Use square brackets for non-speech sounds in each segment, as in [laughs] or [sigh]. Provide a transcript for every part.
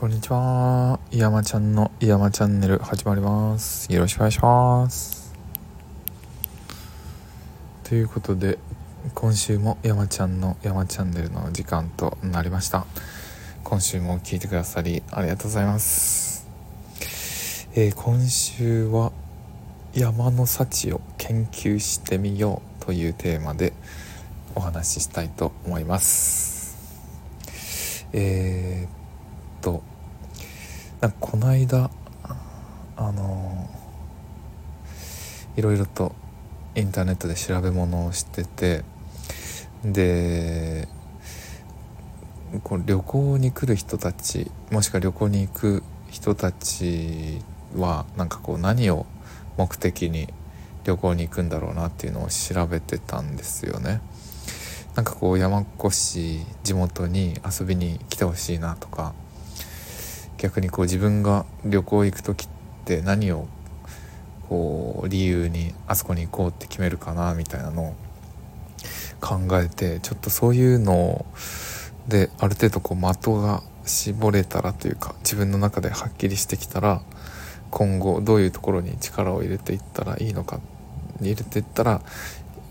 こんにちは。いやまちゃんのいやまチャンネル始まります。よろしくお願いします。ということで、今週も山ちゃんの山チャンネルの時間となりました。今週も聞いてくださりありがとうございます。えー今週は山の幸を研究してみようというテーマでお話ししたいと思います。えーとなんかこの間あのいろいろとインターネットで調べ物をしててでこう旅行に来る人たちもしくは旅行に行く人たちはなんかこう何を目的に旅行に行くんだろうなっていうのを調べてたんですよね。なんかこう山越地元に遊びに来てほしいなとか逆にこう自分が旅行行く時って何をこう理由にあそこに行こうって決めるかなみたいなのを考えてちょっとそういうのである程度こう的が絞れたらというか自分の中ではっきりしてきたら今後どういうところに力を入れていったらいいのか入れていったら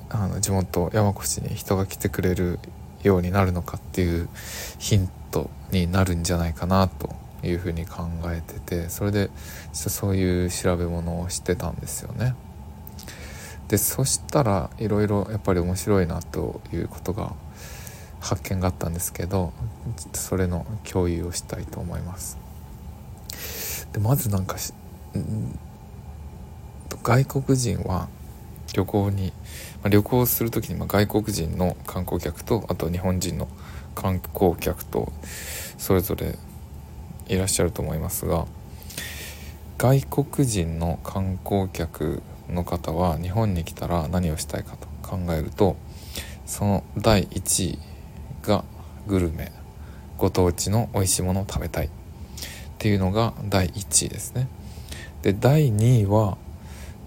あの地元山越しに人が来てくれるようになるのかっていうヒントになるんじゃないかなというふうに考えててそれでそういう調べ物をしてたんですよね。でそしたらいろいろやっぱり面白いなということが発見があったんですけどそれの共有をしたいと思います。でまずなんかしん外国人は旅行に、まあ旅行する時に外国人の観光客とあと日本人の観光客とそれぞれいらっしゃると思いますが外国人の観光客の方は日本に来たら何をしたいかと考えるとその第1位がグルメご当地の美味しいものを食べたいっていうのが第1位ですね。で第2位は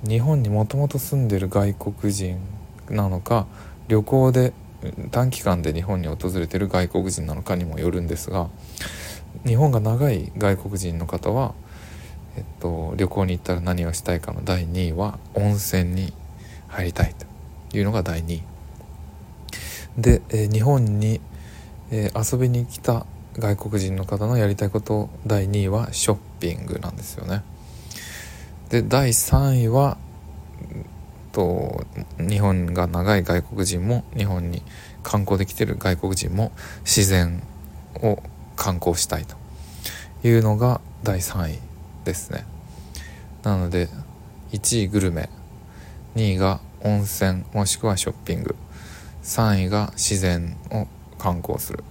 日本にもともと住んでる外国人なのか旅行で短期間で日本に訪れてる外国人なのかにもよるんですが日本が長い外国人の方は、えっと、旅行に行ったら何をしたいかの第2位は温泉に入りたいというのが第2位。で、えー日本に、えー遊びに来た外国人の方のやりたいこと第2位はショッピングなんですよね。で第3位はうんと日本が長い外国人も日本に観光できてる外国人も自然を観光したいというのが第3位ですね。なので1位グルメ2位が温泉もしくはショッピング。3位が自然を観光する。っ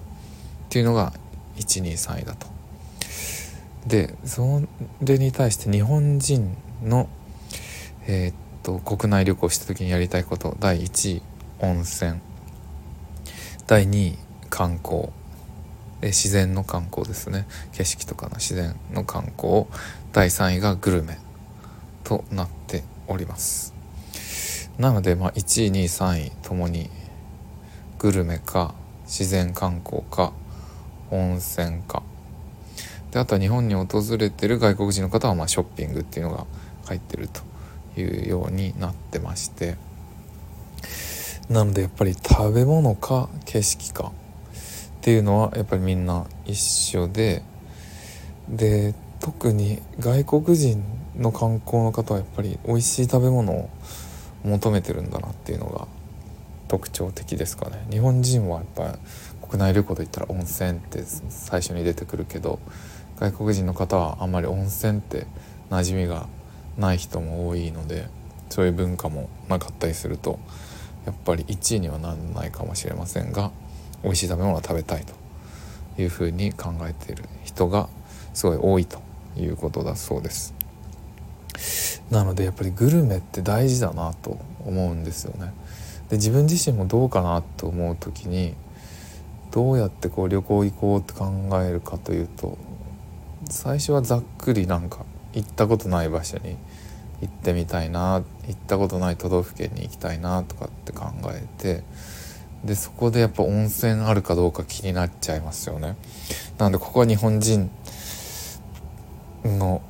ていうのが123位だと。でそれに対して日本人のえーっと国内旅行した時にやりたいこと第1位温泉。第2位観光。で自然の観光ですね。景色とかの自然の観光。第3位がグルメとなっております。なのでまあ1位2位3位ともにグルメか自然観光か温泉か。であとは日本に訪れてる外国人の方はまショッピングっていうのが入ってるというようになってまして。なのでやっぱり食べ物か景色かっていうのはやっぱりみんな一緒でで特に外国人の観光の方はやっぱり美味しい食べ物を求めてるんだなっていうのが特徴的ですかね。日本人はやっぱり国内旅行といったら温泉って最初に出てくるけど外国人の方はあんまり温泉って馴染みがない人も多いのでそういう文化もなかったりするとやっぱり1位にはならないかもしれませんが美味しい食べ物を食べたいというふうに考えている人がすごい多いということだそうです。なのでやっぱりグルメって大事だなと思うんですよね。で自分自身もどうかなと思う時にどうやってこう旅行行こうって考えるかというと最初はざっくりなんか行ったことない場所に行ってみたいな行ったことない都道府県に行きたいなとかって考えてでそこでやっぱ温泉あるかどうか気になっちゃいますよね。なのでここは日本人の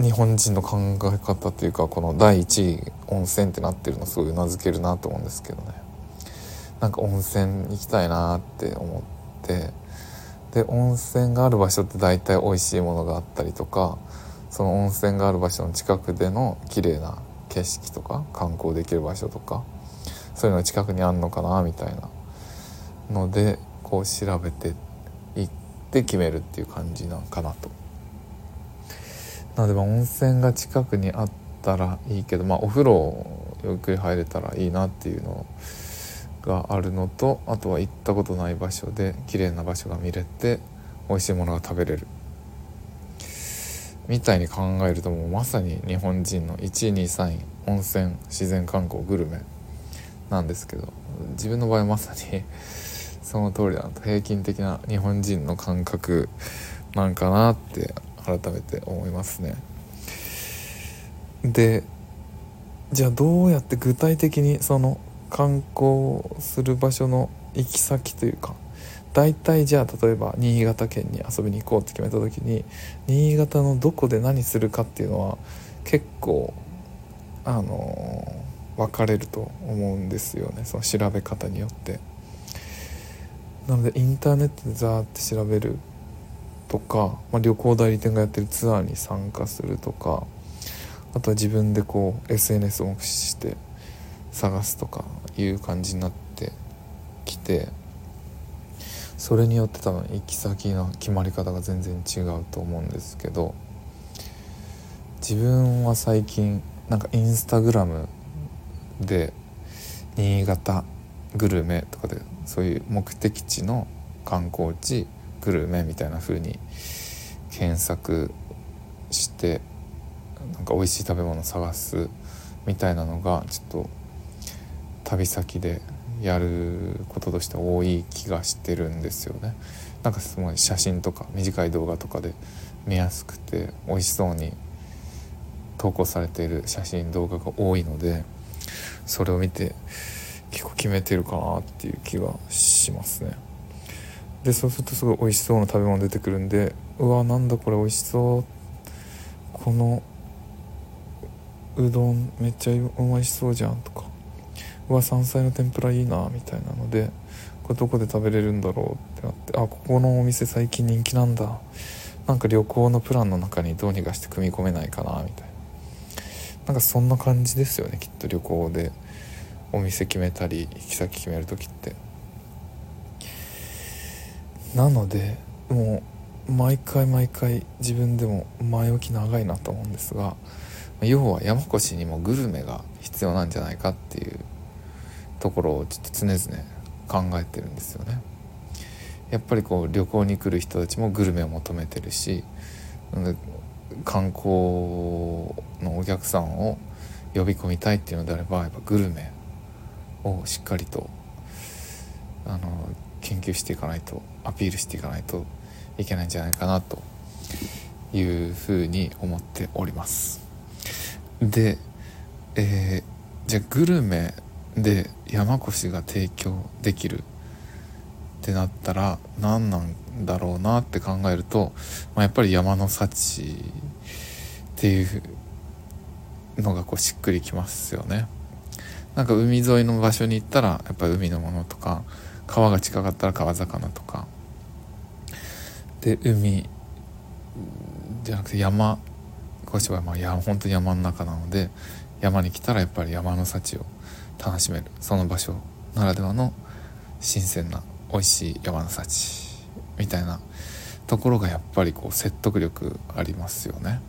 日本人の考え方というかこの第1位温泉ってなってるのすごいうなずけるなと思うんですけどね。なんか温泉行きたいなって思って。で温泉がある場所って大体美味しいものがあったりとかその温泉がある場所の近くでの綺麗な景色とか観光できる場所とかそういうのが近くにあんのかなみたいなのでこう調べていって決めるっていう感じなんかなと。なのでま温泉が近くにあったらいいけど、まあ、お風呂ゆっくり入れたらいいなっていうのがあるのとあとは行ったことない場所で綺麗な場所が見れて美味しいものが食べれるみたいに考えるともうまさに日本人の1位2位3位温泉自然観光グルメなんですけど自分の場合まさに [laughs] その通りだなと平均的な日本人の感覚なんかなって改めて思いますね。でじゃあどうやって具体的にその観光する場所の行き先というか大体じゃあ例えば新潟県に遊びに行こうって決めた時に新潟のどこで何するかっていうのは結構あの分かれると思うんですよねその調べ方によって。なのでインターネットでザーって調べるとか、まあ、旅行代理店がやってるツアーに参加するとかあとは自分でこう SNS を目視して探すとかいう感じになってきてそれによって多分行き先の決まり方が全然違うと思うんですけど自分は最近なんかインスタグラムで新潟グルメとかでそういう目的地の観光地グルメみたいな風に検索してなんか美味しい食べ物探すみたいなのがちょっと旅先でやることとして多い気がしてるんですよね。なんかすごい写真とか短い動画とかで見やすくて美味しそうに投稿されている写真動画が多いのでそれを見て結構決めてるかなっていう気がしますね。でそうするとすごい美味しそうな食べ物出てくるんでうわなんだこれ美味しそう。このうどんめっちゃ美味しそうじゃんとか。うわ山菜の天ぷらいいなみたいなのでこれどこで食べれるんだろうってなってあここのお店最近人気なんだ。なんか旅行のプランの中にどうにかして組み込めないかなみたいな。なんかそんな感じですよねきっと旅行でお店決めたり行き先決める時って。なのでもう毎回毎回自分でも前置き長いなと思うんですが要は山越にもグルメが必要なんじゃないかっていうところをちょっと常々考えてるんですよね。やっぱりこう旅行に来る人たちもグルメを求めてるし観光のお客さんを呼び込みたいっていうのであればやっぱグルメをしっかりとあの研究していかないとアピールしていかないといけないんじゃないかなというふうに思っております。で、えー、じゃあグルメで山越が提供できるってなったら何なんだろうなって考えると、まあ、やっぱり山の幸っていうのがこうしっくりきますよね。なんか海沿いの場所に行ったらやっぱり海のものとか川が近かったら川魚とか。で海じゃなくて山小芝はまあや本当に山の中なので山に来たらやっぱり山の幸を楽しめるその場所ならではの新鮮な美味しい山の幸みたいなところがやっぱりこう説得力ありますよね。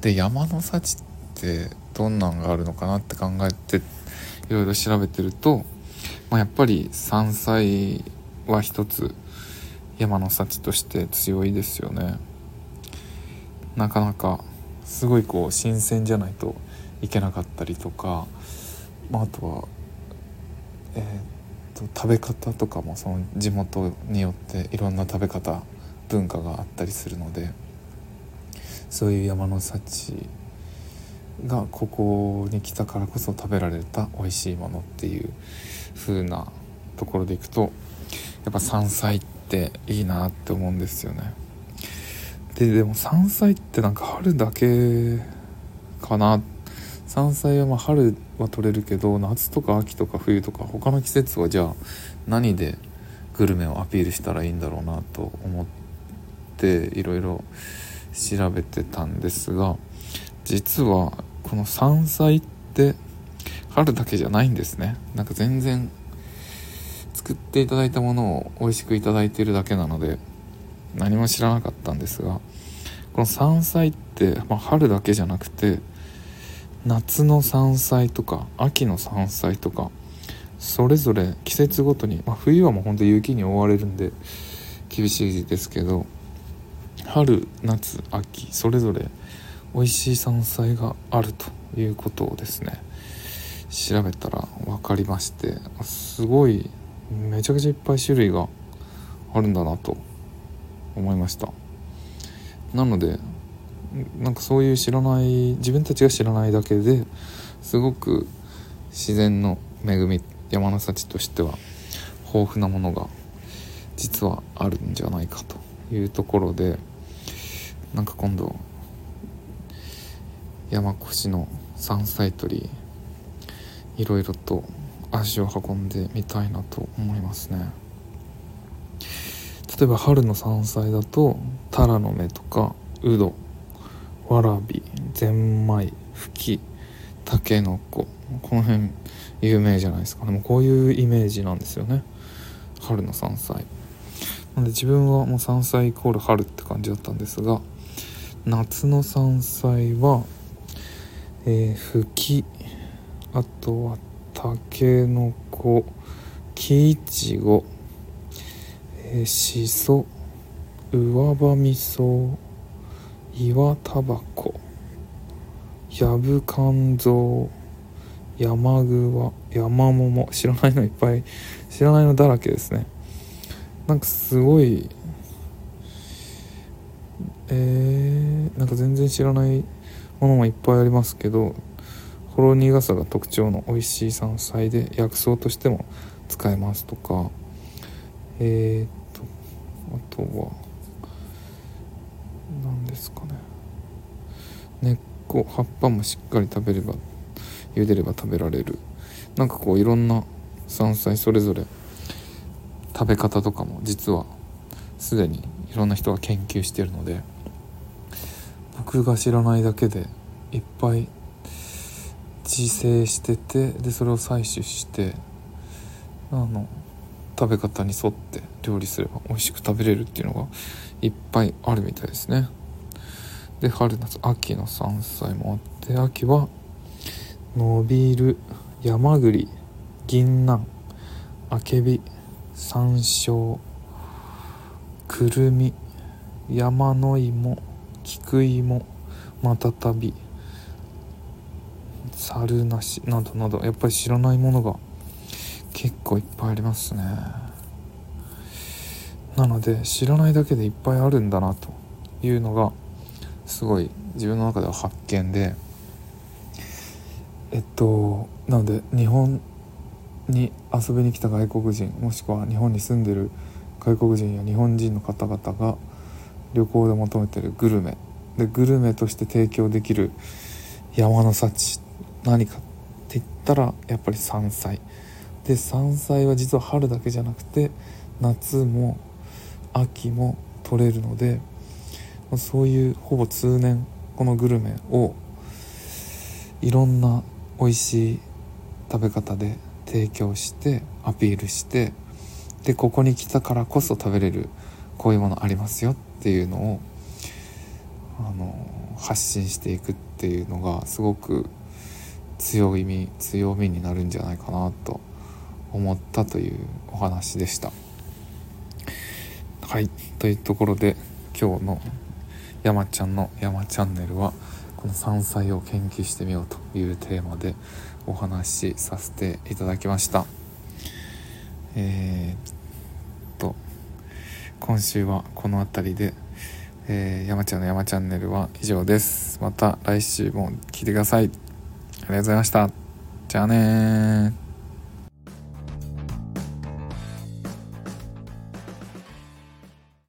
で山の幸ってどんなんがあるのかなって考えていろいろ調べてるとまあ、やっぱり山菜は一つ山の幸として強いですよねなかなかすごいこう新鮮じゃないといけなかったりとか、まあ、あとはえー、っと食べ方とかもその地元によっていろんな食べ方文化があったりするのでそういう山の幸がここに来たからこそ食べられた美味しいものっていう風なところでいくとやっぱ山菜っていいなって思うんですよね。ででも山菜ってなんか春だけかな山菜はま春は取れるけど夏とか秋とか冬とか他の季節はじゃあ何でグルメをアピールしたらいいんだろうなと思っていろいろ調べてたんですが実はこの山菜って春だけじゃないんですね。なんか全然作っていただいたものを美味しくいただいてるだけなので何も知らなかったんですがこの山菜って、まあ、春だけじゃなくて夏の山菜とか秋の山菜とかそれぞれ季節ごとに、まあ、冬はもうほんと雪に覆われるんで厳しいですけど春夏秋それぞれ美味しい山菜があるということをですね調べたら分かりましてすごいめちゃくちゃいっぱい種類があるんだなと思いました。なのでなんかそういう知らない自分たちが知らないだけですごく自然の恵み山の幸としては豊富なものが実はあるんじゃないかというところでなんか今度山越しの山菜採りいろいろと足を運んでみたいなと思いますね。例えば春の山菜だとタラの芽とかウド。わらびゼンマイフキタケノコ。この辺有名じゃないですか。でもこういうイメージなんですよね。春の山菜。なんで自分はもう山菜イコール春って感じだったんですが夏の山菜はえー、フキあとはたけのこ木いちごえしそ上葉味噌岩タバコやぶ肝臓山ぐわ山桃。知らないのいっぱい。知らないのだらけですね。なんかすごい。えー、なんか全然知らないものもいっぱいありますけどほろ苦さが特徴の美味しい山菜で薬草としても使えますとか。えー、っとあとは何ですかね根っこ葉っぱもしっかり食べれば茹でれば食べられる。なんかこういろんな山菜それぞれ食べ方とかも実はすでにいろんな人が研究してるので僕が知らないだけでいっぱい自生しててでそれを採取してあの食べ方に沿って料理すれば美味しく食べれるっていうのがいっぱいあるみたいですね。で春夏秋の山菜もあって秋は伸びる山栗銀杏あけび山椒くるみ山の芋菊芋またたび猿なしなどなどやっぱり知らないものが結構いっぱいありますね。なので知らないだけでいっぱいあるんだなというのがすごい自分の中では発見でえっとなので日本に遊びに来た外国人もしくは日本に住んでる外国人や日本人の方々が旅行で求めてるグルメ。でグルメとして提供できる山の幸何かって言ったらやっぱり山菜。で山菜は実は春だけじゃなくて夏も秋も取れるのでそういうほぼ通年このグルメをいろんな美味しい食べ方で提供してアピールしてでここに来たからこそ食べれるこういうものありますよっていうのをあの発信していくっていうのがすごく強いみ強みになるんじゃないかなと思ったというお話でした。はいというところで今日の山ちゃんの山チャンネルはこの山菜を研究してみようというテーマでお話しさせていただきました。えー、っと今週はこの辺りで、えー、山ちゃんの山チャンネルは以上です。また来週も聞いてください。ありがとうございました。じゃあね